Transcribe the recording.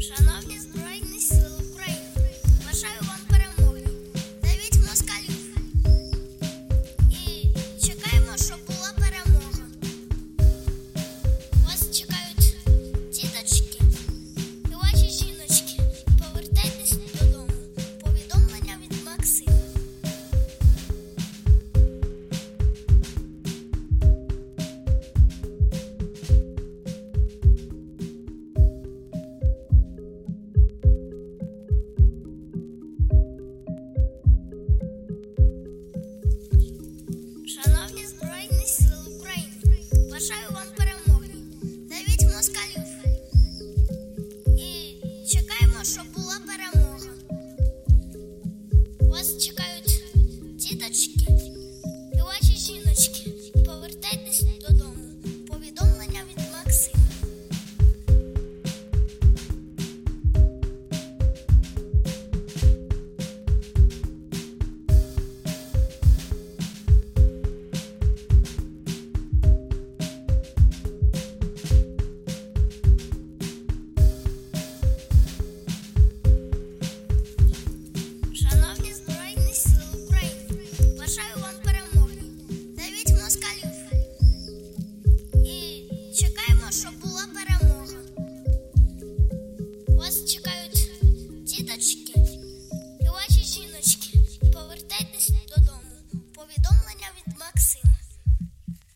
Szanowni show on